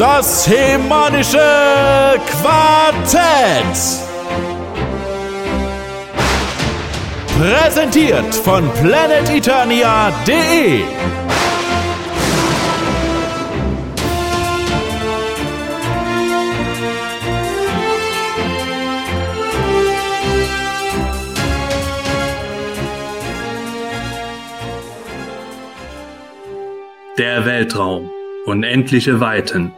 Das Hemanische Quartett. Präsentiert von planeteternia.de. Der Weltraum. Unendliche Weiten.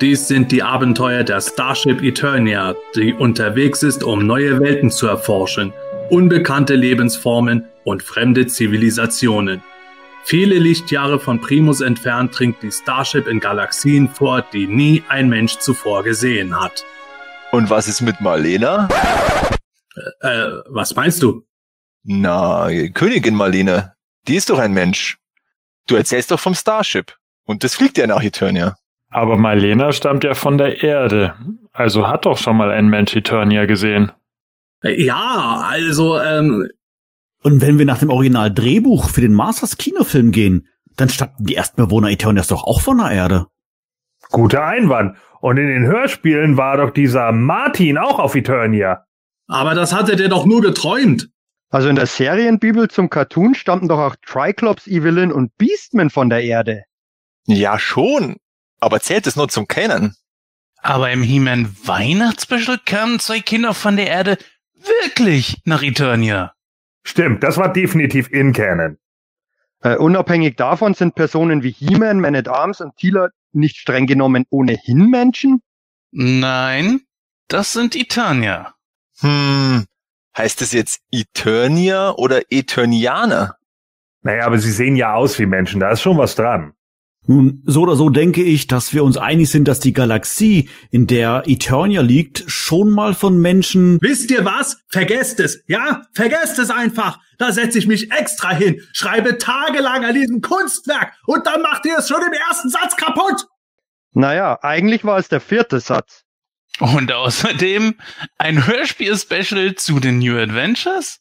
Dies sind die Abenteuer der Starship Eternia, die unterwegs ist, um neue Welten zu erforschen, unbekannte Lebensformen und fremde Zivilisationen. Viele Lichtjahre von Primus entfernt dringt die Starship in Galaxien vor, die nie ein Mensch zuvor gesehen hat. Und was ist mit Marlena? Äh, äh was meinst du? Na, Königin Marlene. Die ist doch ein Mensch. Du erzählst doch vom Starship. Und das fliegt ja nach Eternia. Aber Marlena stammt ja von der Erde. Also hat doch schon mal ein Mensch Eternia gesehen. Ja, also, ähm. Und wenn wir nach dem Original-Drehbuch für den Masters Kinofilm gehen, dann stammten die ersten Bewohner Eternias doch auch von der Erde. Guter Einwand. Und in den Hörspielen war doch dieser Martin auch auf Eternia. Aber das hatte der doch nur geträumt. Also in der Serienbibel zum Cartoon stammten doch auch Triclops, Evelyn und Beastman von der Erde. Ja, schon. Aber zählt es nur zum Kennen? Aber im He-Man Weihnachtsspecial kamen zwei Kinder von der Erde wirklich nach Eternia. Stimmt, das war definitiv in Canon. Äh, unabhängig davon sind Personen wie He-Man, Man at Arms und Tila nicht streng genommen ohnehin Menschen? Nein, das sind Eternia. Hm, heißt es jetzt Eternia oder Eternianer? Naja, aber sie sehen ja aus wie Menschen, da ist schon was dran. Nun, so oder so denke ich, dass wir uns einig sind, dass die Galaxie, in der Eternia liegt, schon mal von Menschen. Wisst ihr was? Vergesst es, ja? Vergesst es einfach. Da setze ich mich extra hin, schreibe tagelang an diesem Kunstwerk und dann macht ihr es schon im ersten Satz kaputt. Naja, eigentlich war es der vierte Satz. Und außerdem ein Hörspiel-Special zu den New Adventures?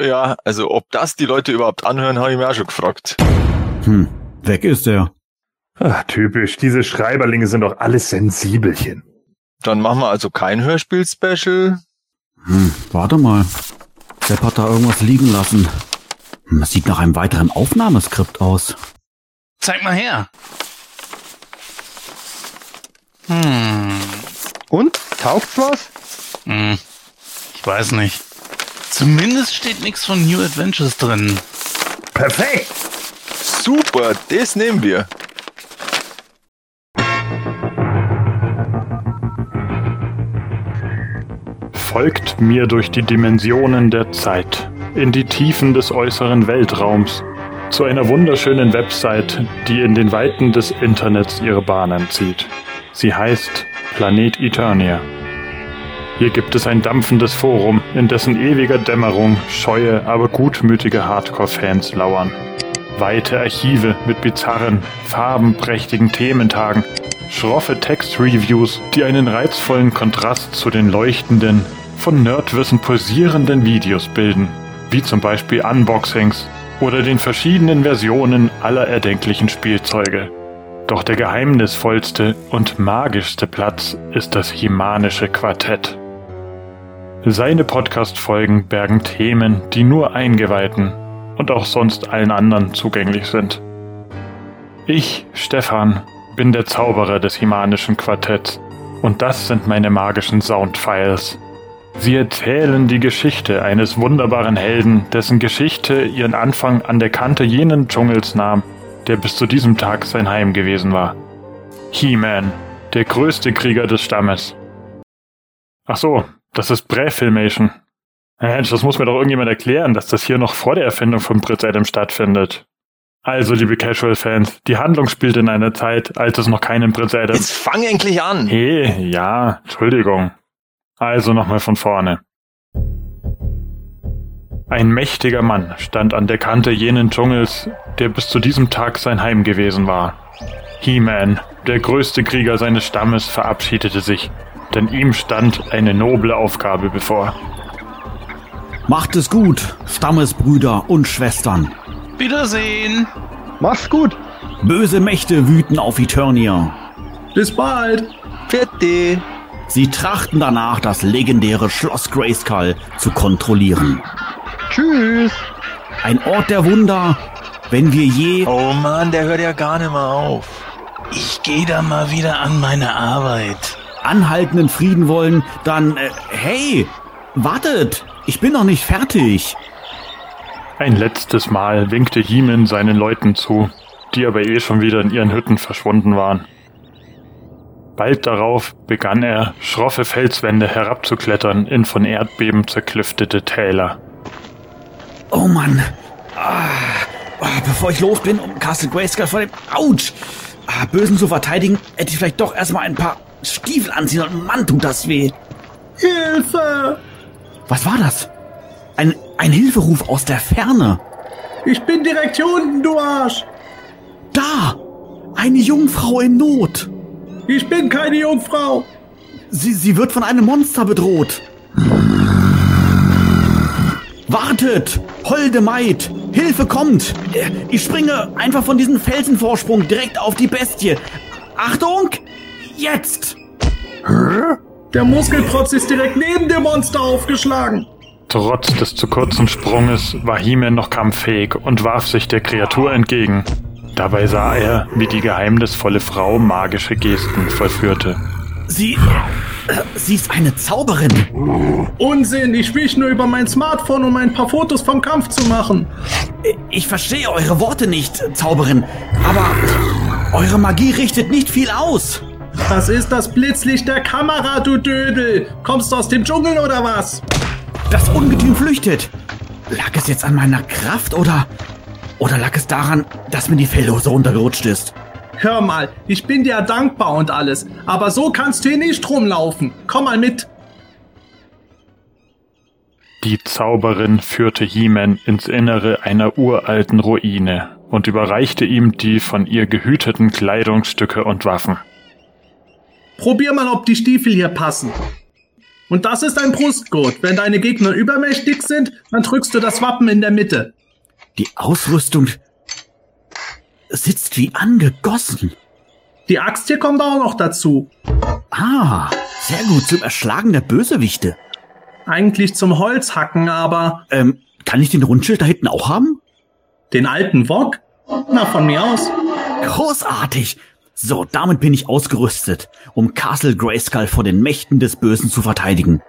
Ja, also ob das die Leute überhaupt anhören, habe ich mir auch schon gefragt. Hm, weg ist er. Ach, typisch, diese Schreiberlinge sind doch alles Sensibelchen. Dann machen wir also kein Hörspiel-Special. Hm, warte mal. Sepp hat da irgendwas liegen lassen. Hm, das sieht nach einem weiteren Aufnahmeskript aus. Zeig mal her. Hm. Und? Taugt's was? Hm. Ich weiß nicht. Zumindest steht nichts von New Adventures drin. Perfekt! Super, das nehmen wir. Folgt mir durch die Dimensionen der Zeit, in die Tiefen des äußeren Weltraums, zu einer wunderschönen Website, die in den Weiten des Internets ihre Bahnen zieht. Sie heißt Planet Eternia. Hier gibt es ein dampfendes Forum, in dessen ewiger Dämmerung scheue, aber gutmütige Hardcore-Fans lauern. Weite Archive mit bizarren, farbenprächtigen Thementagen, schroffe Textreviews, die einen reizvollen Kontrast zu den leuchtenden, von Nerdwissen pulsierenden Videos bilden, wie zum Beispiel Unboxings oder den verschiedenen Versionen aller erdenklichen Spielzeuge. Doch der geheimnisvollste und magischste Platz ist das Himanische Quartett. Seine Podcast-Folgen bergen Themen, die nur Eingeweihten und auch sonst allen anderen zugänglich sind. Ich, Stefan, bin der Zauberer des Himanischen Quartetts und das sind meine magischen Soundfiles. Sie erzählen die Geschichte eines wunderbaren Helden, dessen Geschichte ihren Anfang an der Kante jenen Dschungels nahm, der bis zu diesem Tag sein Heim gewesen war. He-Man, der größte Krieger des Stammes. Ach so, das ist Prä-Filmation. Mensch, das muss mir doch irgendjemand erklären, dass das hier noch vor der Erfindung von Prinz Adam stattfindet. Also, liebe Casual-Fans, die Handlung spielt in einer Zeit, als es noch keinen Prinz Adam... Jetzt fang endlich an! Hey, ja, Entschuldigung. Also nochmal von vorne. Ein mächtiger Mann stand an der Kante jenen Dschungels, der bis zu diesem Tag sein Heim gewesen war. He-Man, der größte Krieger seines Stammes, verabschiedete sich, denn ihm stand eine noble Aufgabe bevor. Macht es gut, Stammesbrüder und Schwestern. Wiedersehen. Mach's gut. Böse Mächte wüten auf Eternia. Bis bald. Fertig. Sie trachten danach, das legendäre Schloss Grayskull zu kontrollieren. Tschüss. Ein Ort der Wunder, wenn wir je... Oh Mann, der hört ja gar nicht mehr auf. Ich gehe da mal wieder an meine Arbeit. anhaltenden Frieden wollen, dann, äh, hey, wartet, ich bin noch nicht fertig. Ein letztes Mal winkte Heeman seinen Leuten zu, die aber eh schon wieder in ihren Hütten verschwunden waren. Bald darauf begann er, schroffe Felswände herabzuklettern in von Erdbeben zerklüftete Täler. Oh Mann. Ah, ah, bevor ich los bin, um Castle Grayskull vor dem Autsch, ah, Bösen zu verteidigen, hätte ich vielleicht doch erstmal ein paar Stiefel anziehen und Mann, tut das weh. Hilfe! Was war das? Ein, ein Hilferuf aus der Ferne. Ich bin direkt hier unten, du Arsch! Da! Eine Jungfrau in Not. Ich bin keine Jungfrau! Sie, sie wird von einem Monster bedroht. Wartet! Holde Maid! Hilfe kommt! Äh, Ich springe einfach von diesem Felsenvorsprung direkt auf die Bestie. Achtung! Jetzt! Der Muskelprotz ist direkt neben dem Monster aufgeschlagen. Trotz des zu kurzen Sprunges war He-Man noch kampffähig und warf sich der Kreatur entgegen. Dabei sah er, wie die geheimnisvolle Frau magische Gesten vollführte. Sie. Äh, sie ist eine Zauberin. Unsinn, ich wich nur über mein Smartphone, um ein paar Fotos vom Kampf zu machen. Ich verstehe eure Worte nicht, Zauberin. Aber eure Magie richtet nicht viel aus. Das ist das Blitzlicht der Kamera, du Dödel. Kommst du aus dem Dschungel oder was? Das Ungetüm flüchtet. Lag es jetzt an meiner Kraft oder. Oder lag es daran, dass mir die Fellhose runtergerutscht ist? Hör mal, ich bin dir dankbar und alles, aber so kannst du hier nicht rumlaufen. Komm mal mit. Die Zauberin führte He-Man ins Innere einer uralten Ruine und überreichte ihm die von ihr gehüteten Kleidungsstücke und Waffen. Probier mal, ob die Stiefel hier passen. Und das ist ein Brustgurt. Wenn deine Gegner übermächtig sind, dann drückst du das Wappen in der Mitte. Die Ausrüstung sitzt wie angegossen. Die Axt hier kommt auch noch dazu. Ah, sehr gut zum Erschlagen der Bösewichte. Eigentlich zum Holzhacken, aber Ähm, kann ich den Rundschild da hinten auch haben? den alten Wok? Na, von mir aus. Großartig. So, damit bin ich ausgerüstet, um Castle Grayskull vor den Mächten des Bösen zu verteidigen.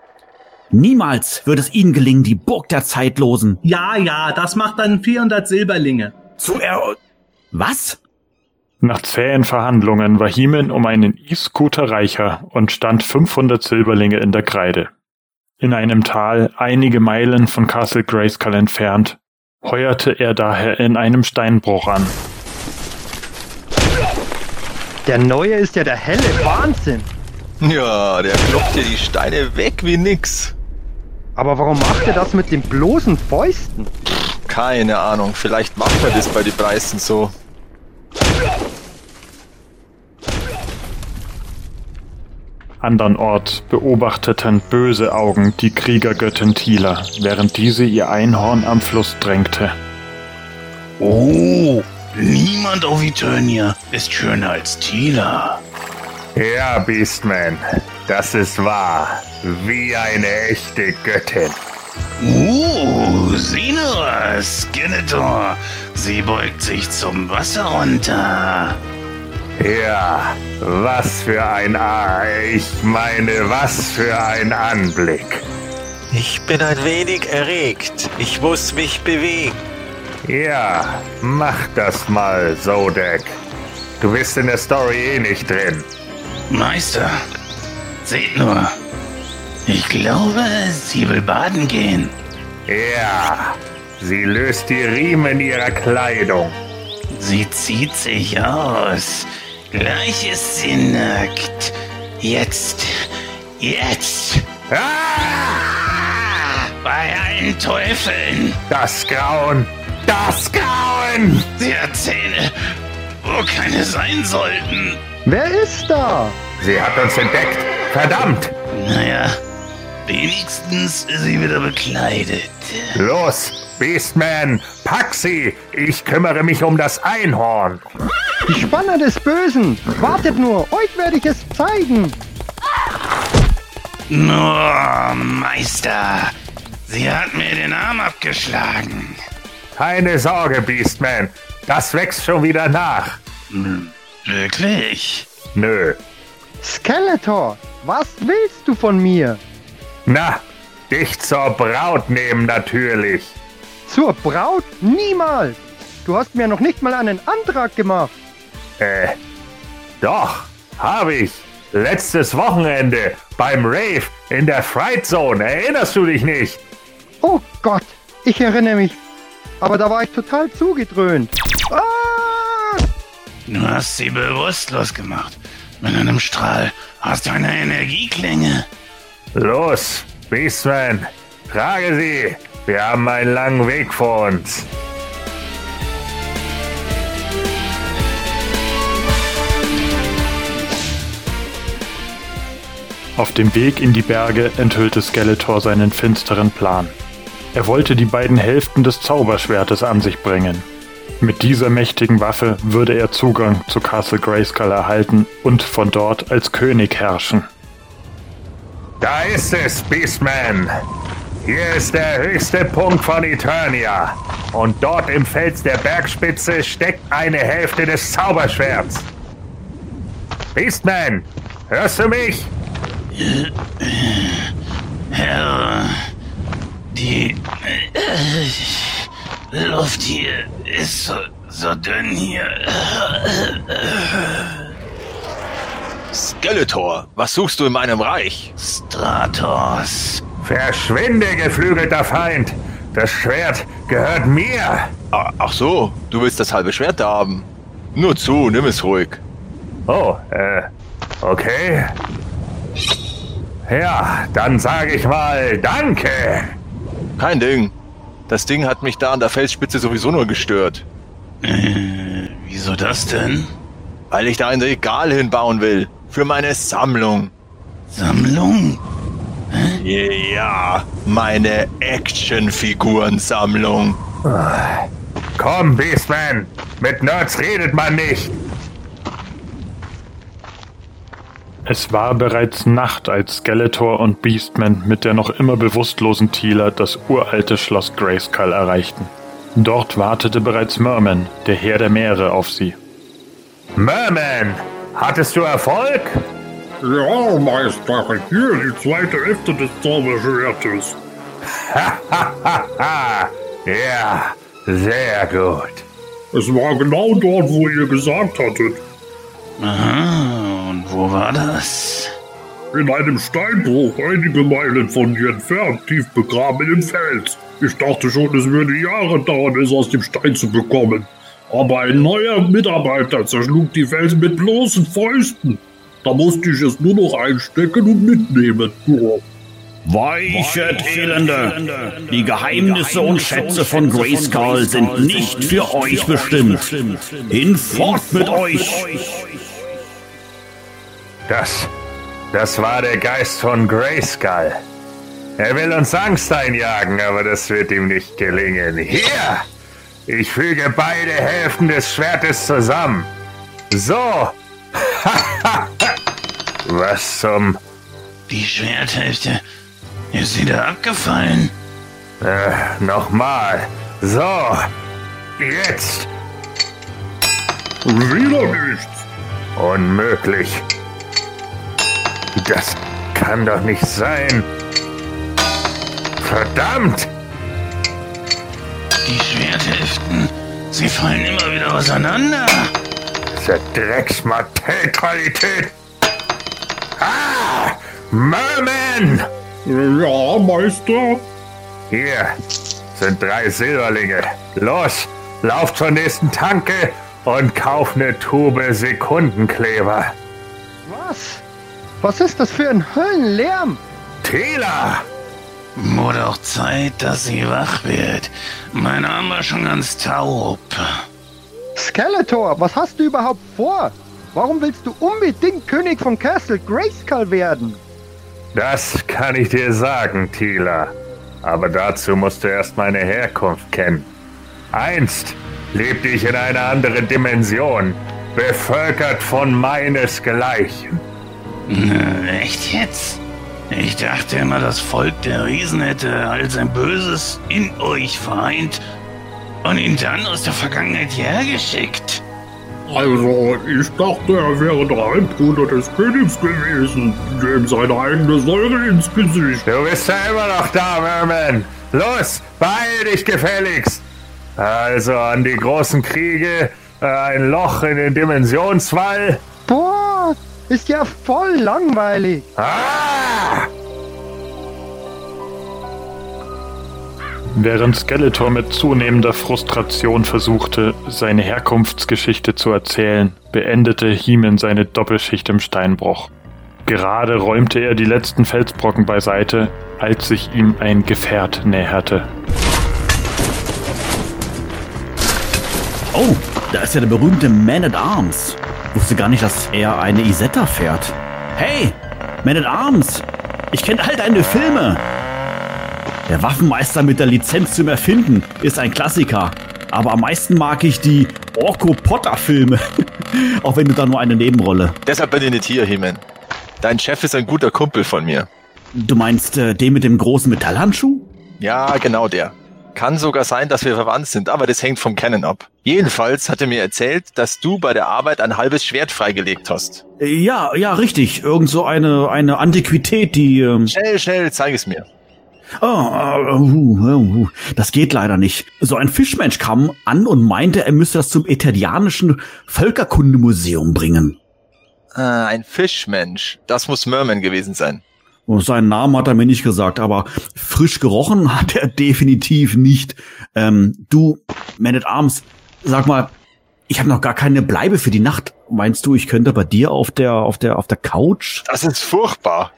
Niemals wird es ihnen gelingen, die Burg der Zeitlosen Ja, ja, das macht dann 400 Silberlinge. zu er... Was? Nach zähen Verhandlungen war He-Man um einen E-Scooter reicher und stand 500 Silberlinge in der Kreide. In einem Tal, einige Meilen von Castle Grayskull entfernt, heuerte er daher in einem Steinbruch an. Der neue ist ja der helle Wahnsinn. Ja, der klopft dir die Steine weg wie nix. Aber warum macht er das mit den bloßen Fäusten? Keine Ahnung, vielleicht macht man das bei den Preisen so. Andernorts beobachteten böse Augen die Kriegergöttin Tila, während diese ihr Einhorn am Fluss drängte. Oh, niemand auf Eternia ist schöner als Tila. Ja, Beastman, das ist wahr. Wie eine echte Göttin. Oh, sieh nur, Skeletor. Sie beugt sich zum Wasser runter. Ja, was für ein A. Ich meine, was für ein Anblick. Ich bin ein wenig erregt. Ich muss mich bewegen. Ja, mach das mal, Zodek. Du bist in der Story eh nicht drin. Meister, seht nur. Ich glaube, sie will baden gehen. Ja, sie löst die Riemen ihrer Kleidung. Sie zieht sich aus. Gleich ist sie nackt. Jetzt, jetzt. Ah! Bei allen Teufeln. Das Grauen, das Grauen! Sie hat Zähne, wo keine sein sollten. Wer ist da? Sie hat uns entdeckt. Verdammt! Naja, wenigstens ist sie wieder bekleidet. Los, Beastman, pack sie! Ich kümmere mich um das Einhorn. Die Spanner des Bösen. Wartet nur, euch werde ich es zeigen. Nur, Meister, sie hat mir den Arm abgeschlagen. Keine Sorge, Beastman. Das wächst schon wieder nach. Hm, Wirklich? Nö. Skeletor, was willst du von mir? Na, dich zur Braut nehmen natürlich. Zur Braut? Niemals. Du hast mir noch nicht mal einen Antrag gemacht. Äh, doch, habe ich. Letztes Wochenende beim Rave in der Fright Zone. Erinnerst du dich nicht? Oh Gott, ich erinnere mich. Aber da war ich total zugedröhnt. Ah! Du hast sie bewusstlos gemacht. Mit einem Strahl hast du eine Energieklinge. Los, Beastman, trage sie. Wir haben einen langen Weg vor uns. Auf dem Weg in die Berge enthüllte Skeletor seinen finsteren Plan. Er wollte die beiden Hälften des Zauberschwertes an sich bringen. Mit dieser mächtigen Waffe würde er Zugang zu Castle Grayskull erhalten und von dort als König herrschen. Da ist es, Beastman. Hier ist der höchste Punkt von Eternia. Und dort im Fels der Bergspitze steckt eine Hälfte des Zauberschwerts. Beastman, hörst du mich? Herr, die äh, Luft hier ist so, so dünn hier. Skeletor, was suchst du in meinem Reich? Stratos. Verschwinde, geflügelter Feind. Das Schwert gehört mir. Ach so, du willst das halbe Schwert da haben. Nur zu, nimm es ruhig. Oh, äh, okay. Ja, dann sage ich mal Danke. Kein Ding. Das Ding hat mich da an der Felsspitze sowieso nur gestört. Äh, wieso das denn? Weil ich da ein Regal hinbauen will. Für meine Sammlung. Sammlung? Ja, meine Actionfigurensammlung. Komm, Beastman. Mit Nerds redet man nicht. Es war bereits Nacht, als Skeletor und Beastman mit der noch immer bewusstlosen Tila das uralte Schloss Grayskull erreichten. Dort wartete bereits Merman, der Herr der Meere, auf sie. Merman, hattest du Erfolg? Ja, Meister, hier die zweite Hälfte des Zauberschwertes. Hahaha. ja, sehr gut. Es war genau dort, wo ihr gesagt hattet. Aha, und wo war das? In einem Steinbruch, einige Meilen von hier entfernt, tief begraben den Fels. Ich dachte schon, es würde Jahre dauern, es aus dem Stein zu bekommen. Aber ein neuer Mitarbeiter zerschlug die Felsen mit bloßen Fäusten. Da musste ich es nur noch einstecken und mitnehmen. Weichet, Elende! Die Geheimnisse und Schätze von Grayskull sind nicht für euch bestimmt. Hinfort mit euch! Das, das war der Geist von Grayskull. Er will uns Angst einjagen, aber das wird ihm nicht gelingen. Hier! Ich füge beide Hälften des Schwertes zusammen. So! Was zum... Die Schwerthälfte ist wieder abgefallen. Äh, nochmal. So. Jetzt. Wieder nichts. Unmöglich. Das kann doch nicht sein. Verdammt! Die Schwerthälften, sie fallen immer wieder auseinander. Diese Drecksmatellqualität! Ah! Merman! Ja, Meister. Hier sind drei Silberlinge. Los, lauf zur nächsten Tanke und kauf eine Tube Sekundenkleber. Was? Was ist das für ein Höllenlärm? Tila! Wurde auch Zeit, dass sie wach wird. Mein Arm war schon ganz taub. Skeletor, was hast du überhaupt vor? Warum willst du unbedingt König von Castle Grayskull werden? Das kann ich dir sagen, Tila. Aber dazu musst du erst meine Herkunft kennen. Einst lebte ich in einer anderen Dimension. bevölkert von meinesgleichen. Echt jetzt? Ich dachte immer, das Volk der Riesen hätte all sein Böses in euch vereint und ihn dann aus der Vergangenheit hergeschickt. Also, ich dachte, er wäre der Halbbruder des Königs gewesen, dem seine eigene Säure ins Gesicht. Du bist ja immer noch da, Merman. Los, beeil dich gefälligst. Also an die großen Kriege, äh, ein Loch in den Dimensionswall. Boah, ist ja voll langweilig. Ah! Während Skeletor mit zunehmender Frustration versuchte, seine Herkunftsgeschichte zu erzählen, beendete Heeman seine Doppelschicht im Steinbruch. Gerade räumte er die letzten Felsbrocken beiseite, als sich ihm ein Gefährt näherte. Oh, da ist ja der berühmte Man at Arms. Wusste gar nicht, dass er eine Isetta fährt. Hey, Man at Arms! Ich kenne all deine Filme! Der Waffenmeister mit der Lizenz zum Erfinden ist ein Klassiker. Aber am meisten mag ich die Orko Potter Filme. Auch wenn du da nur eine Nebenrolle. Deshalb bin ich nicht hier, He-Man. Dein Chef ist ein guter Kumpel von mir. Du meinst äh, den mit dem großen Metallhandschuh? Ja, genau der. Kann sogar sein, dass wir verwandt sind, aber das hängt vom Kennen ab. Jedenfalls hat er mir erzählt, dass du bei der Arbeit ein halbes Schwert freigelegt hast. Äh, Ja, ja, richtig. Irgend so eine, eine Antiquität, die. Ähm Schnell, schnell, zeig es mir. Oh, uh, uh, uh, das geht leider nicht. So ein Fischmensch kam an und meinte, er müsste das zum Italienischen Völkerkundemuseum bringen. Ah, ein Fischmensch. Das muss Merman gewesen sein. Und seinen Namen hat er mir nicht gesagt, aber frisch gerochen hat er definitiv nicht. Ähm, du, Man at Arms, sag mal, ich habe noch gar keine Bleibe für die Nacht. Meinst du, ich könnte bei dir auf der auf der auf der Couch? Das ist furchtbar.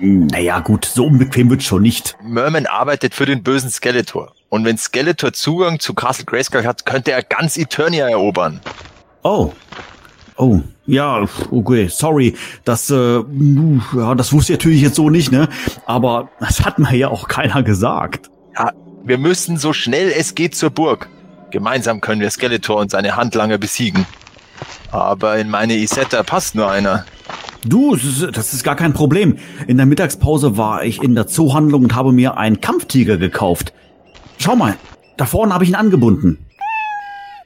Naja, gut, so unbequem wird's schon nicht. Merman arbeitet für den bösen Skeletor. Und wenn Skeletor Zugang zu Castle Grayskull hat, könnte er ganz Eternia erobern. Oh. Oh, ja, okay, sorry. Das, äh, ja, das wusste ich natürlich jetzt so nicht, ne? Aber das hat mir ja auch keiner gesagt. Ja, wir müssen so schnell es geht zur Burg. Gemeinsam können wir Skeletor und seine Handlanger besiegen. Aber in meine Isetta passt nur einer. Du, das ist, das ist gar kein Problem. In der Mittagspause war ich in der Zoohandlung und habe mir einen Kampftiger gekauft. Schau mal, da vorne habe ich ihn angebunden.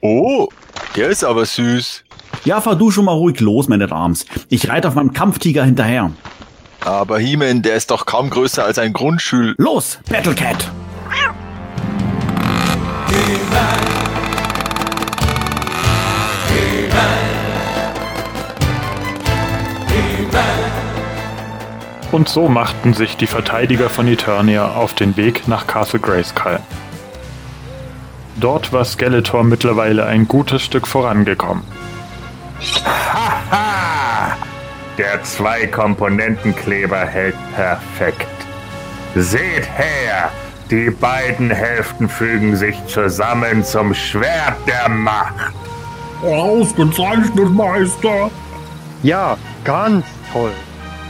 Oh, der ist aber süß. Ja, fahr du schon mal ruhig los, Man at Arms. Ich reite auf meinem Kampftiger hinterher. Aber He-Man, der ist doch kaum größer als ein Grundschül... Los, Battlecat! Und so machten sich die Verteidiger von Eternia auf den Weg nach Castle Grayskull. Dort war Skeletor mittlerweile ein gutes Stück vorangekommen. Haha! Der Zwei-Komponentenkleber hält perfekt. Seht her! Die beiden Hälften fügen sich zusammen zum Schwert der Macht. Ausgezeichnet, Meister. Ja, ganz toll.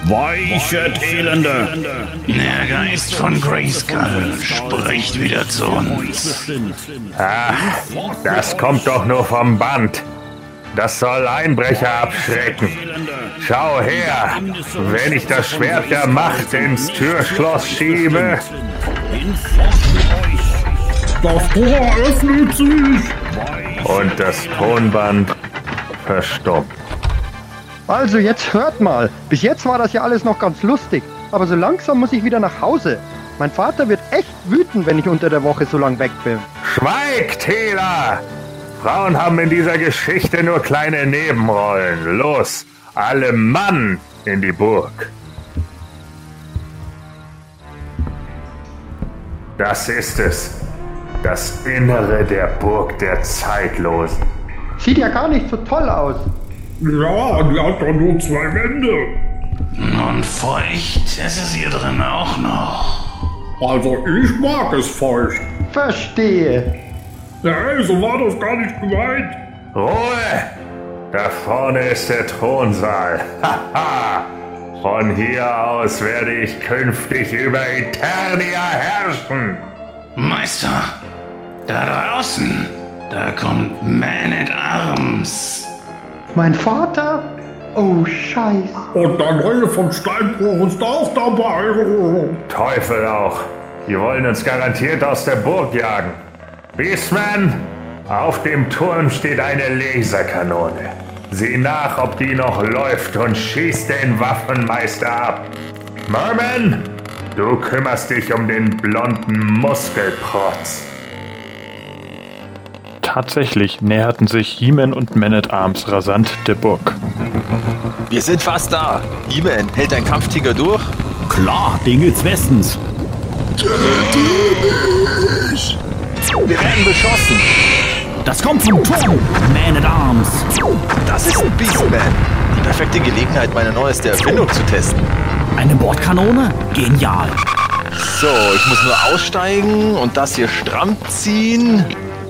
Weichet, Elende! Der Geist von Grayskull spricht wieder zu uns. Ah, das kommt doch nur vom Band. Das soll Einbrecher abschrecken. Schau her, wenn ich das Schwert der Macht ins Türschloss schiebe. Das Tor öffnet sich. Und das Tonband verstummt. Also jetzt hört mal. Bis jetzt war das ja alles noch ganz lustig. Aber so langsam muss ich wieder nach Hause. Mein Vater wird echt wütend, wenn ich unter der Woche so lang weg bin. Schweig, Tela! Frauen haben in dieser Geschichte nur kleine Nebenrollen. Los, alle Mann in die Burg. Das ist es. Das Innere der Burg der Zeitlosen. Sieht ja gar nicht so toll aus. Ja, die hat doch nur zwei Wände. Und feucht ist es hier drin auch noch. Also ich mag es feucht. Verstehe. Hey, so war das gar nicht gemeint. Ruhe! Da vorne ist der Thronsaal. Haha! Von hier aus werde ich künftig über Eternia herrschen. Meister, da draußen, da kommt Man at Arms. Mein Vater? Oh, Scheiße. Und der Neue vom Steinbruch ist auch dabei. Teufel auch. Die wollen uns garantiert aus der Burg jagen. Beastman, auf dem Turm steht eine Laserkanone. Sieh nach, ob die noch läuft und schieß den Waffenmeister ab. Merman, du kümmerst dich um den blonden Muskelprotz. Tatsächlich näherten sich He-Man und Man-at-Arms rasant der Burg. Wir sind fast da. He-Man, hält dein Kampftiger durch? Klar, den geht's bestens. Wir werden beschossen. Das kommt vom Turm, Man at Arms. Das ist Beastman. Die perfekte Gelegenheit, meine neueste Erfindung zu testen. Eine Bordkanone? Genial. So, ich muss nur aussteigen und das hier stramm ziehen.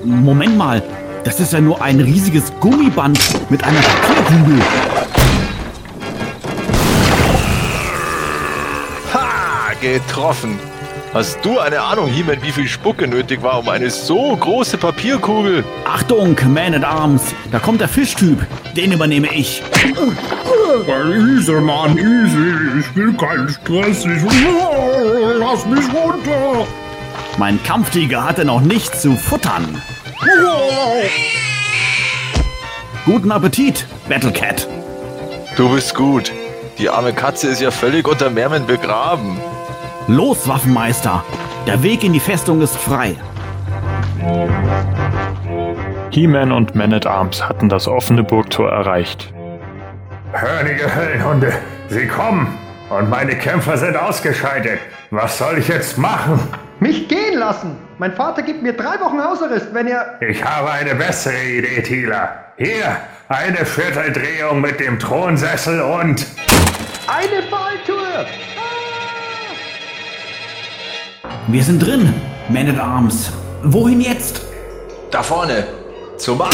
Moment mal, das ist ja nur ein riesiges Gummiband mit einer Papierkugel. Ha! Getroffen. Hast du eine Ahnung, He-Man, wie viel Spucke nötig war, um eine so große Papierkugel? Achtung, Man at Arms, da kommt der Fischtyp. Den übernehme ich. Easy, Mann, easy. Ich will keinen Stress. Ich... Lass mich runter. Mein Kampftiger hatte noch nichts zu futtern. Guten Appetit, Battlecat. Du bist gut. Die arme Katze ist ja völlig unter Mermen begraben. Los, Waffenmeister. Der Weg in die Festung ist frei. He-Man und Man-at-Arms hatten das offene Burgtor erreicht. Hörnige Höllenhunde, sie kommen und meine Kämpfer sind ausgeschaltet. Was soll ich jetzt machen? Mich gehen lassen. Mein Vater gibt mir drei Wochen Hausarrest, wenn er... Ich habe eine bessere Idee, Tila. Hier, eine Vierteldrehung mit dem Thronsessel und... Eine Falltour! Wir sind drin, Man at Arms. Wohin jetzt? Da vorne. Zum... Ah!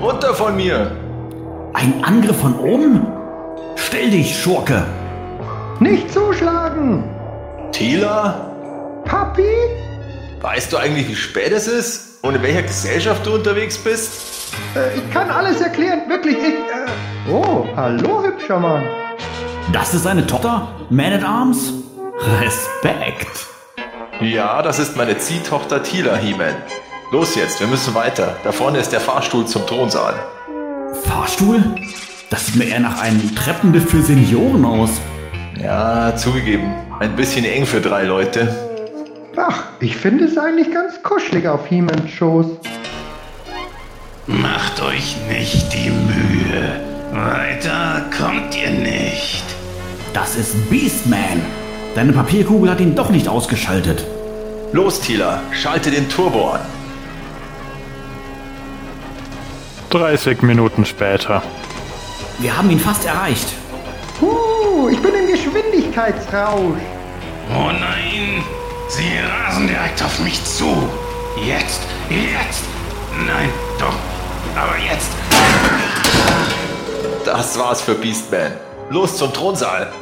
Runter von mir. Ein Angriff von oben? Stell dich, Schurke. Nicht zuschlagen! Tila? Papi? Weißt du eigentlich, wie spät es ist? Und in welcher Gesellschaft du unterwegs bist? Äh, ich kann alles erklären, wirklich. Ich, äh... Oh, hallo, hübscher Mann. Das ist seine Tochter, Man at Arms? Respekt. Ja, das ist meine Ziehtochter Tila, He-Man. Los jetzt, wir müssen weiter. Da vorne ist der Fahrstuhl zum Thronsaal. Fahrstuhl? Das sieht mir eher nach einem Treppenlift für Senioren aus. Ja, zugegeben. Ein bisschen eng für drei Leute. Ach, ich finde es eigentlich ganz kuschelig auf He-Mans Schoß. Macht euch nicht die Mühe. Weiter kommt ihr nicht. Das ist Beastman. Deine Papierkugel hat ihn doch nicht ausgeschaltet. Los, Tila, schalte den Turbo an. 30 Minuten später. Wir haben ihn fast erreicht. Uh, ich bin im Geschwindigkeitsrausch. Oh nein, sie rasen direkt auf mich zu. Jetzt, jetzt. Nein, doch. Aber jetzt. Das war's für Beastman. Los zum Thronsaal.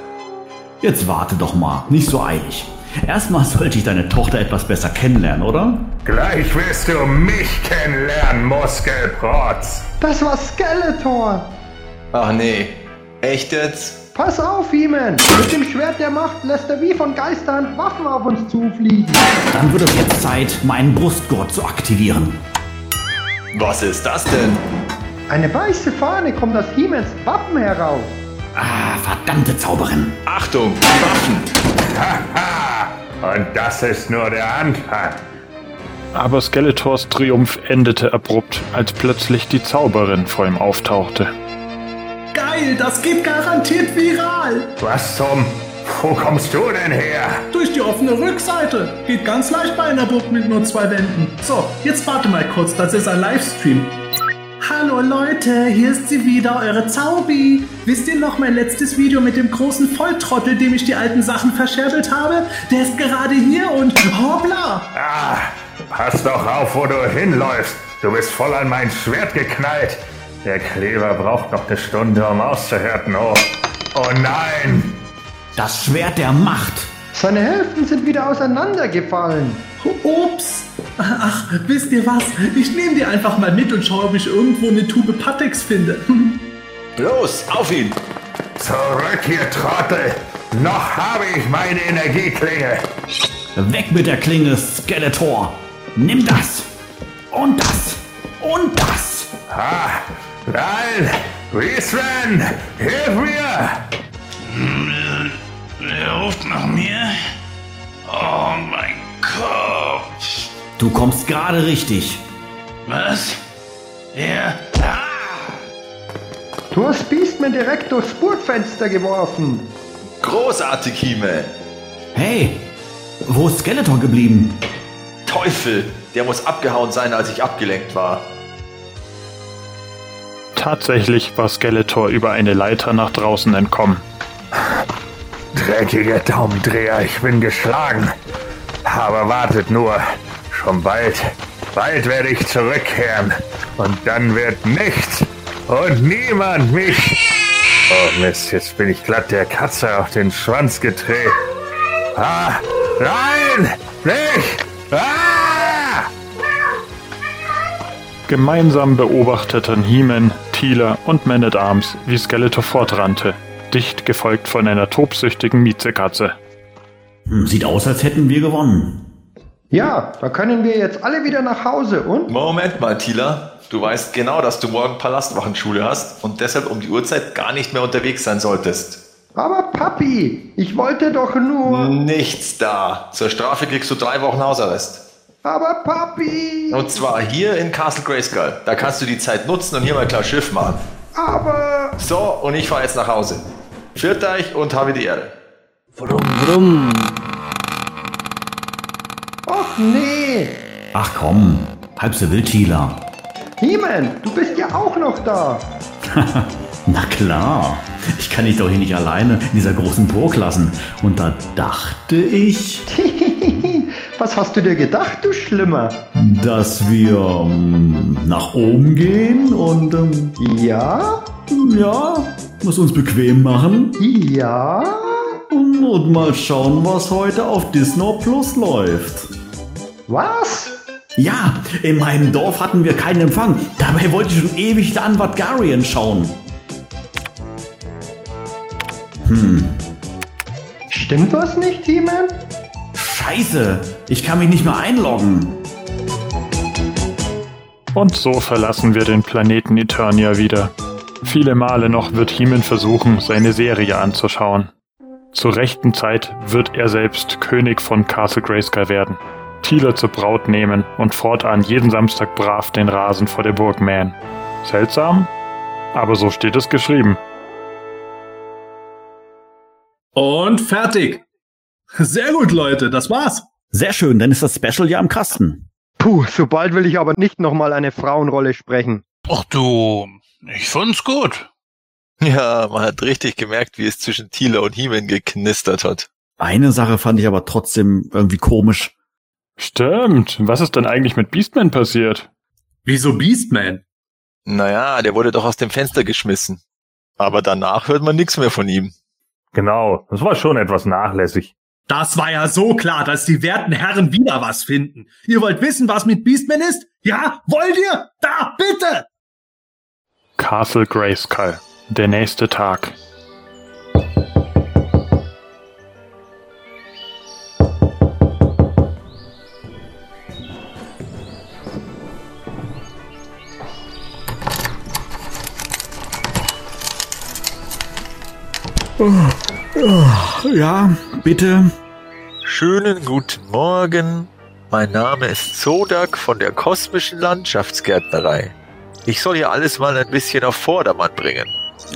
Jetzt warte doch mal, nicht so eilig. Erstmal sollte ich deine Tochter etwas besser kennenlernen, oder? Gleich wirst du mich kennenlernen, Muskelprotz. Das war Skeletor. Ach nee. Echt jetzt? Pass auf, He-Man. Mit dem Schwert der Macht lässt er wie von Geistern Waffen auf uns zufliegen. Dann wird es jetzt Zeit, meinen Brustgurt zu aktivieren. Was ist das denn? Eine weiße Fahne kommt aus He-Mans Wappen heraus. Ah, verdammte Zauberin. Achtung, Waffen. Haha, und das ist nur der Anfang. Aber Skeletors Triumph endete abrupt, als plötzlich die Zauberin vor ihm auftauchte. Geil, das geht garantiert viral. Was zum... Wo kommst du denn her? Durch die offene Rückseite. Geht ganz leicht bei einer Burg mit nur zwei Wänden. So, jetzt warte mal kurz, das ist ein Livestream. Hallo Leute, hier ist sie wieder, eure Zaubi. Wisst ihr noch mein letztes Video mit dem großen Volltrottel, dem ich die alten Sachen verscherbelt habe? Der ist gerade hier und hoppla. Ah, pass doch auf, wo du hinläufst. Du bist voll an mein Schwert geknallt. Der Kleber braucht noch eine Stunde, um auszuhärten. Oh, oh nein. Das Schwert der Macht. Seine Hälften sind wieder auseinandergefallen. Ups. Ach, wisst ihr was? Ich nehme die einfach mal mit und schaue, ob ich irgendwo eine Tube Patex finde. Los, auf ihn! Zurück, ihr Trottel! Noch habe ich meine Energieklinge! Weg mit der Klinge, Skeletor! Nimm das! Und das! Und das! Ha! Nein! Wiesman! Hilf mir! Hm, Wer ruft nach mir? Du kommst gerade richtig. Was? Ja. Ah! Du hast Beastman direkt durchs Burgfenster geworfen. Großartig, He-Man! Hey, wo ist Skeletor geblieben? Teufel! Der muss abgehauen sein, als ich abgelenkt war. Tatsächlich war Skeletor über eine Leiter nach draußen entkommen. Dreckiger Daumendreher, ich bin geschlagen. Aber wartet nur, schon bald, bald werde ich zurückkehren. Und dann wird nichts und niemand mich. Oh Mist, jetzt bin ich glatt der Katze auf den Schwanz gedreht. Ah, nein, nicht! Ah! Gemeinsam beobachteten He-Man, Teela und Man at Arms, wie Skeletor fortrannte, dicht gefolgt von einer tobsüchtigen Miezekatze. Hm, Sieht aus, als hätten wir gewonnen. Ja, da können wir jetzt alle wieder nach Hause und? Moment mal, Tila. Du weißt genau, dass du morgen Palastwachenschule hast und deshalb um die Uhrzeit gar nicht mehr unterwegs sein solltest. Aber Papi, ich wollte doch nur. Nichts da. Zur Strafe kriegst du drei Wochen Hausarrest. Aber Papi. Und zwar hier in Castle Grayskull. Da kannst du die Zeit nutzen und hier mal klar Schiff machen. Aber. So, und ich fahre jetzt nach Hause. Führt euch und habe die Ehre. Brumm, brumm. Nee. Ach komm, halb so wild, Teela. He-Man, du bist ja auch noch da. Na klar, ich kann dich doch hier nicht alleine in dieser großen Burg lassen. Und da dachte ich, Was hast du dir gedacht, du Schlimmer? dass wir ähm, nach oben gehen und ähm, Ja? ja, was uns bequem machen Ja? und mal schauen, was heute auf Disney Plus läuft. Was? Ja, in meinem Dorf hatten wir keinen Empfang. Dabei wollte ich schon ewig da an Vadgarien schauen. Stimmt was nicht, He-Man? Scheiße, ich kann mich nicht mehr einloggen. Und so verlassen wir den Planeten Eternia wieder. Viele Male noch wird He-Man versuchen, seine Serie anzuschauen. Zur rechten Zeit wird er selbst König von Castle Grayskull werden, Teela zur Braut nehmen und fortan jeden Samstag brav den Rasen vor der Burg mähen. Seltsam? Aber so steht es geschrieben. Und fertig. Sehr gut, Leute, das war's. Sehr schön, dann ist das Special ja im Kasten. Puh, sobald will ich aber nicht nochmal eine Frauenrolle sprechen. Ach du, ich fand's gut. Ja, man hat richtig gemerkt, wie es zwischen Tila und He-Man geknistert hat. Eine Sache fand ich aber trotzdem irgendwie komisch. Stimmt. Was ist denn eigentlich mit Beastman passiert? Wieso Beastman? Naja, der wurde doch aus dem Fenster geschmissen. Aber danach hört man nichts mehr von ihm. Genau, das war schon etwas nachlässig. Das war ja so klar, dass die werten Herren wieder was finden. Ihr wollt wissen, was mit Beastman ist? Ja, wollt ihr? Da, bitte! Castle Grayskull. Der nächste Tag. Ja, bitte. Schönen guten Morgen. Mein Name ist Zodak von der kosmischen Landschaftsgärtnerei. Ich soll hier alles mal ein bisschen auf Vordermann bringen.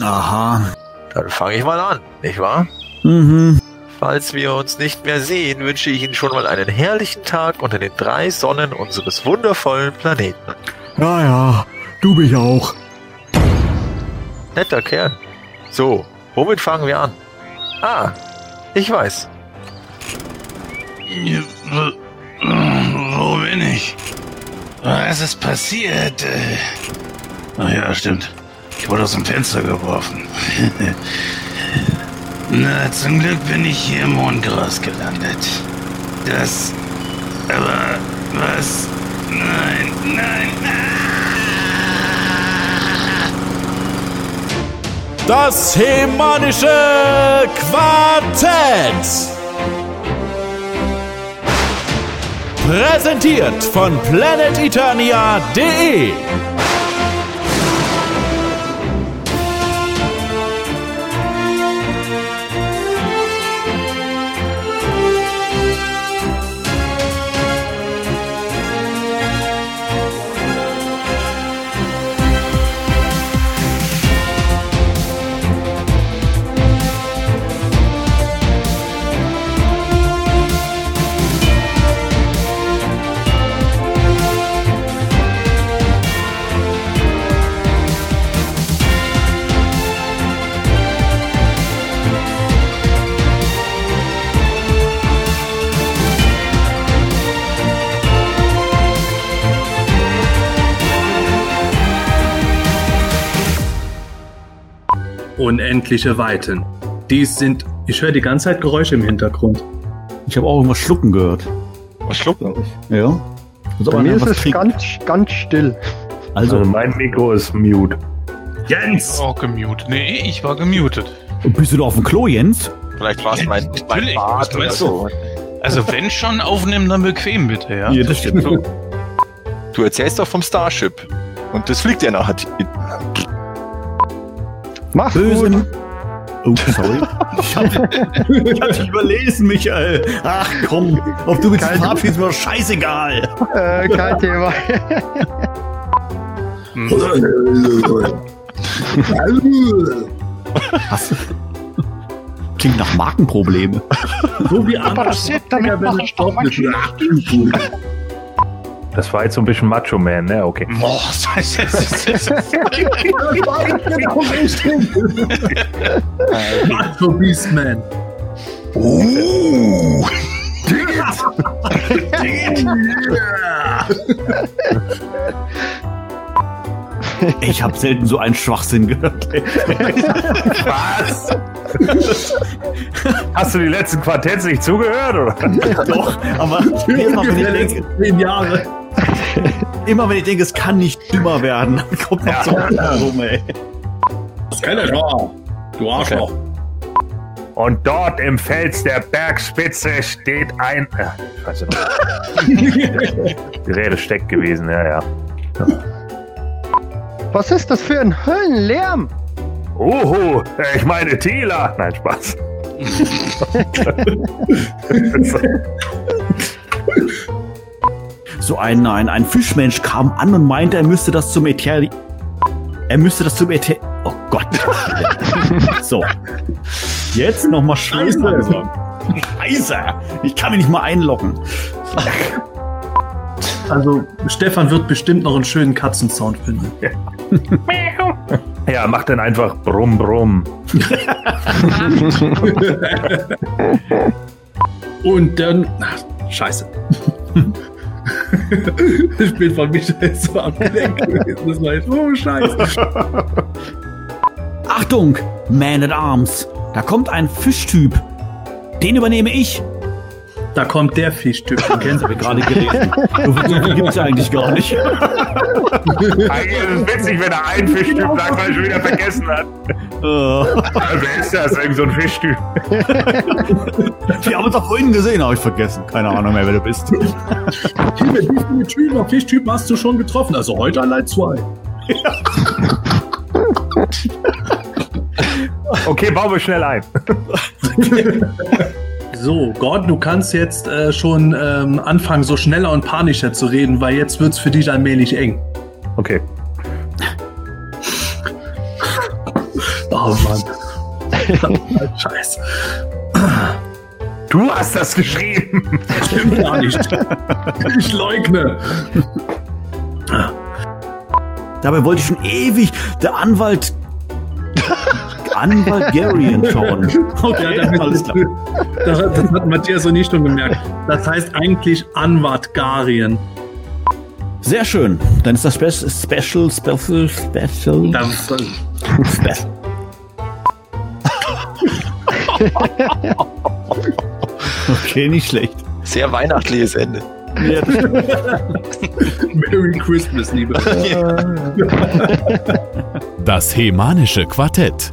Aha. Dann fange ich mal an, nicht wahr? Mhm. Falls wir uns nicht mehr sehen, wünsche ich Ihnen schon mal einen herrlichen Tag unter den drei Sonnen unseres wundervollen Planeten. Ja, ja, du mich auch. Netter Kerl. So, womit fangen wir an? Ah, ich weiß. Wo bin ich? Was ist passiert? Ach ja, stimmt. Ich wurde aus dem Fenster geworfen. Na, zum Glück bin ich hier im Mondgras gelandet. Das Aber was? Nein, nein, Das hemanische Quartett. Präsentiert von planeteternia.de. Unendliche Weiten. Dies sind. Ich höre die ganze Zeit Geräusche im Hintergrund. Ich habe auch irgendwas schlucken gehört. Was schlucken? Ja. Muss Bei mir ist es ganz, ganz still. Also Also, mein Mikro ist mute. Jens! Auch gemutet. Nee, ich war gemutet. bist du da auf dem Klo, Jens? Vielleicht war es mein, mein was oder so. Also wenn schon aufnehmen, dann bequem bitte, ja? das stimmt. Du erzählst doch vom Starship. Und das fliegt ja nachher. Mach's Böse. gut. Oh, sorry. Ich hab, ich hab dich überlesen, Michael. Ach komm, ob du mit dem verabschiedest, ist mir scheißegal. Äh, kein Thema. Du? Klingt nach Markenprobleme. So wie das Set, damit mache ich doch manchmal. Das war jetzt so ein bisschen Macho Man, ne? Okay. Boah, das ist, das ist, Macho Beastman. Ich habe selten so einen Schwachsinn gehört. Was? Hast du die letzten Quartetts nicht zugehört, oder? Doch, aber immer wenn, ich denke, Zehn Jahre. immer wenn ich denke, es kann nicht dümmer werden, dann kommt noch so ein rum, ey. Das kann schon. Du Arschloch. Und dort im Fels der Bergspitze steht ein. Äh, ich weiß nicht. Die Rede steckt gewesen, ja, ja. Was ist das für ein Höllenlärm? Uhu, äh, ich meine Tila. Nein, Spaß. So ein, ein, ein Fischmensch kam an und meinte, er müsste das zum Eter... Er müsste das zum Eter... Oh Gott. so. Jetzt nochmal Scheiße. Scheiße. Ich kann mich nicht mal einloggen. Also, Stefan wird bestimmt noch einen schönen Katzensound finden. Ja, mach dann einfach Brumm, Brumm. Und dann. Ach, scheiße. Ich bin von Michael so abgelenkt gewesen. Das war jetzt, oh, scheiße. Achtung, Man at Arms. Da kommt ein Fischtyp. Den übernehme ich. Da kommt der Fischtyp. Den kennst ich gerade gelesen. So viel gibt es ja eigentlich gar nicht. Eigentlich ist es witzig, wenn er einen Fischtyp sagt, weil er schon wieder vergessen hat. Äh, Wer ist das? Irgend so ein Fischtyp. Wir haben uns doch vorhin gesehen, habe ich vergessen. Keine Ahnung mehr, wer du bist. du. Wie viele Typen, Fischtypen hast du schon getroffen? Also heute allein zwei. Okay, bauen wir schnell ein. So, Gordon, du kannst jetzt äh, schon ähm, anfangen, so schneller und panischer zu reden, weil jetzt wird's für dich allmählich eng. Okay. Oh Mann. Scheiße. Du hast das geschrieben. Stimmt gar nicht. Ich leugne. Dabei wollte ich schon ewig der Anwalt. Anwalt Garian schauen. Okay, Ja, alles klar. Das, hat- das hat Matthias und ich schon gemerkt. Das heißt eigentlich Anwalt Garien. Sehr schön. Dann ist das Spe Special, Special, Special. Das, Special. Okay, nicht schlecht. Sehr weihnachtliches Ende. Merry Christmas, liebe. Das Hemanische Quartett.